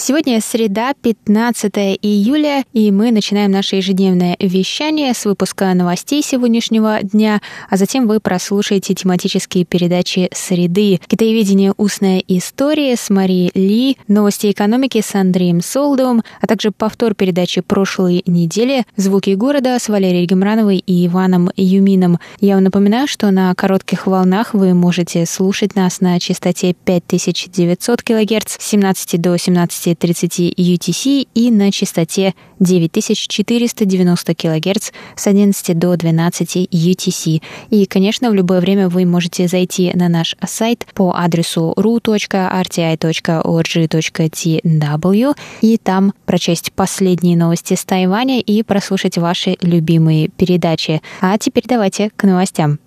Сегодня среда, 15 июля, и мы начинаем наше ежедневное вещание с выпуска новостей сегодняшнего дня, а затем вы прослушаете тематические передачи «Среды», «Китаеведение. Устная история» с Марией Ли, «Новости экономики» с Андреем Солдовым, а также повтор передачи прошлой недели «Звуки города» с Валерией Гемрановой и Иваном Юмином. Я вам напоминаю, что на коротких волнах вы можете слушать нас на частоте 5900 кГц с 17 до 17 30 UTC и на частоте 9490 кГц с 11 до 12 UTC. И, конечно, в любое время вы можете зайти на наш сайт по адресу ru.rti.org.tw и там прочесть последние новости с Тайваня и прослушать ваши любимые передачи. А теперь давайте к новостям.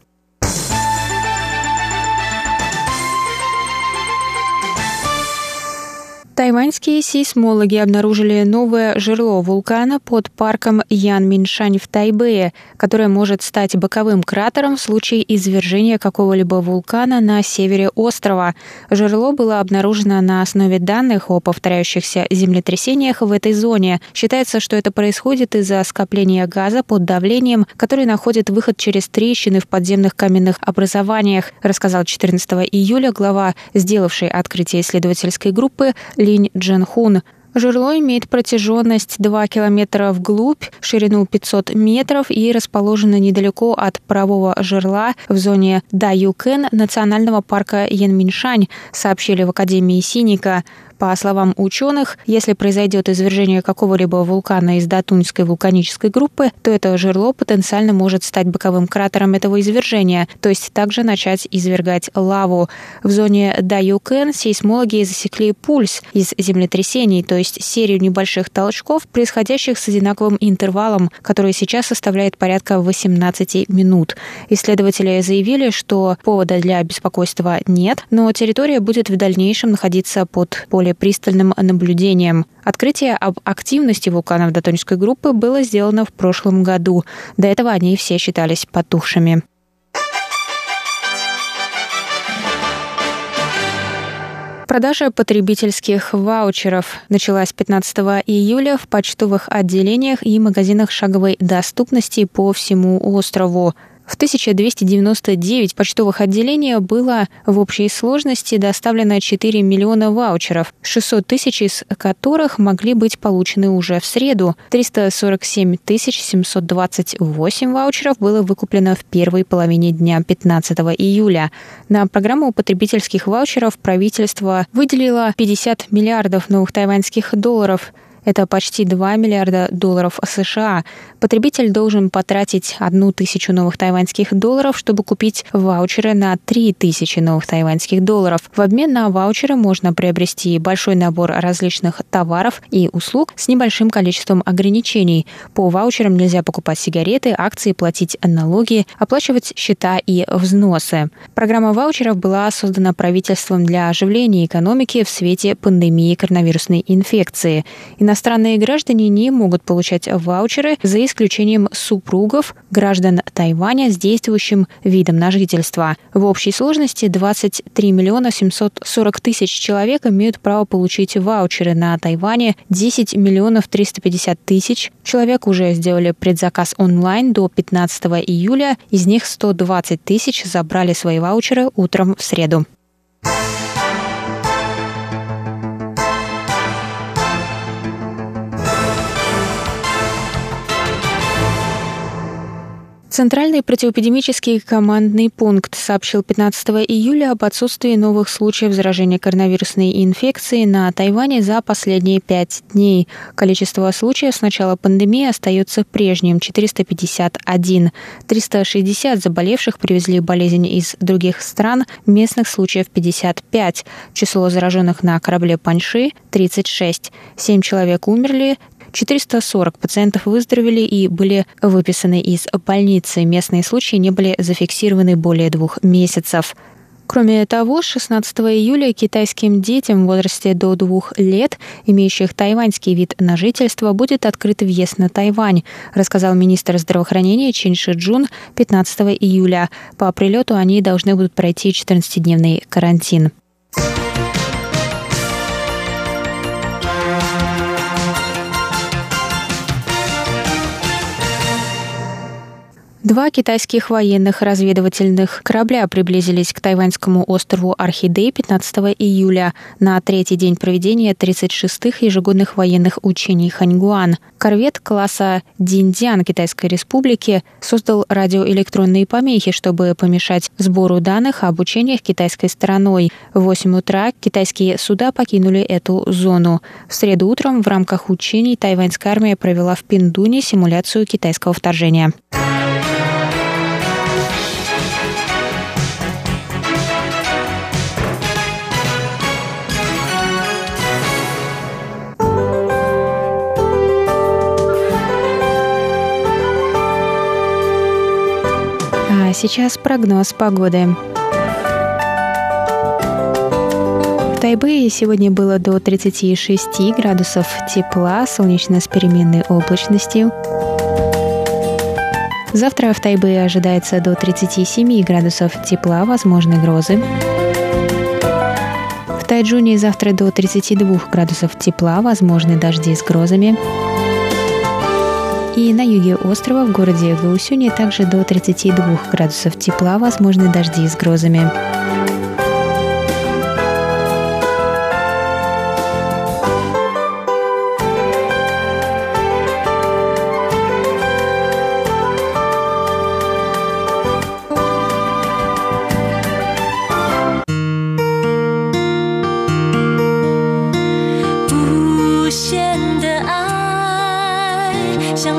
Тайваньские сейсмологи обнаружили новое жерло вулкана под парком Янминшань в Тайбэе, которое может стать боковым кратером в случае извержения какого-либо вулкана на севере острова. Жерло было обнаружено на основе данных о повторяющихся землетрясениях в этой зоне. Считается, что это происходит из-за скопления газа под давлением, который находит выход через трещины в подземных каменных образованиях, рассказал 14 июля глава, сделавшей открытие исследовательской группы Линь Дженхун. Жерло имеет протяженность 2 километра вглубь, ширину 500 метров и расположено недалеко от парового жерла в зоне Даюкен национального парка Янминшань, сообщили в Академии Синика. По словам ученых, если произойдет извержение какого-либо вулкана из Датуньской вулканической группы, то это жерло потенциально может стать боковым кратером этого извержения, то есть также начать извергать лаву. В зоне Даюкен сейсмологи засекли пульс из землетрясений, то есть серию небольших толчков, происходящих с одинаковым интервалом, который сейчас составляет порядка 18 минут. Исследователи заявили, что повода для беспокойства нет, но территория будет в дальнейшем находиться под более более пристальным наблюдением. Открытие об активности вулканов Датонской группы было сделано в прошлом году. До этого они все считались потухшими. Продажа потребительских ваучеров началась 15 июля в почтовых отделениях и магазинах шаговой доступности по всему острову. В 1299 почтовых отделений было в общей сложности доставлено 4 миллиона ваучеров, 600 тысяч из которых могли быть получены уже в среду. 347 728 ваучеров было выкуплено в первой половине дня 15 июля. На программу потребительских ваучеров правительство выделило 50 миллиардов новых тайваньских долларов – это почти 2 миллиарда долларов США. Потребитель должен потратить одну тысячу новых тайваньских долларов, чтобы купить ваучеры на 3 тысячи новых тайваньских долларов. В обмен на ваучеры можно приобрести большой набор различных товаров и услуг с небольшим количеством ограничений. По ваучерам нельзя покупать сигареты, акции, платить налоги, оплачивать счета и взносы. Программа ваучеров была создана правительством для оживления экономики в свете пандемии коронавирусной инфекции. Иностранные граждане не могут получать ваучеры за исключением супругов граждан Тайваня с действующим видом на жительство. В общей сложности 23 миллиона 740 тысяч человек имеют право получить ваучеры на Тайване, 10 миллионов 350 тысяч человек уже сделали предзаказ онлайн до 15 июля, из них 120 тысяч забрали свои ваучеры утром в среду. Центральный противоэпидемический командный пункт сообщил 15 июля об отсутствии новых случаев заражения коронавирусной инфекцией на Тайване за последние пять дней. Количество случаев с начала пандемии остается прежним – 451. 360 заболевших привезли болезнь из других стран, местных случаев 55. Число зараженных на корабле Паньши – 36. Семь человек умерли, 440 пациентов выздоровели и были выписаны из больницы. Местные случаи не были зафиксированы более двух месяцев. Кроме того, 16 июля китайским детям в возрасте до двух лет, имеющих тайваньский вид на жительство, будет открыт въезд на Тайвань, рассказал министр здравоохранения Чин Ши Джун 15 июля. По прилету они должны будут пройти 14-дневный карантин. Два китайских военных разведывательных корабля приблизились к тайваньскому острову Орхидей 15 июля на третий день проведения 36-х ежегодных военных учений Ханьгуан. Корвет класса Диндиан Китайской Республики создал радиоэлектронные помехи, чтобы помешать сбору данных об учениях китайской стороной. В 8 утра китайские суда покинули эту зону. В среду утром в рамках учений тайваньская армия провела в Пиндуне симуляцию китайского вторжения. Сейчас прогноз погоды. В Тайбэе сегодня было до 36 градусов тепла, солнечно с переменной облачностью. Завтра в Тайбэе ожидается до 37 градусов тепла, возможны грозы. В Тайджуне завтра до 32 градусов тепла, возможны дожди с грозами. И на юге острова, в городе Гаусюне, также до 32 градусов тепла, возможны дожди с грозами.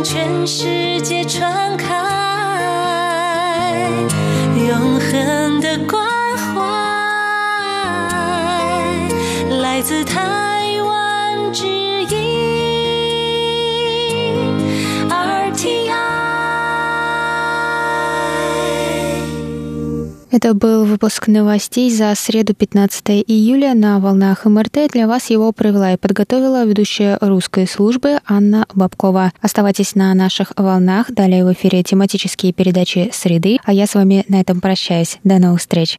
全世界传开永恒的关怀来自台湾之 Это был выпуск новостей за среду 15 июля на волнах МРТ. Для вас его провела и подготовила ведущая русской службы Анна Бабкова. Оставайтесь на наших волнах. Далее в эфире тематические передачи «Среды». А я с вами на этом прощаюсь. До новых встреч.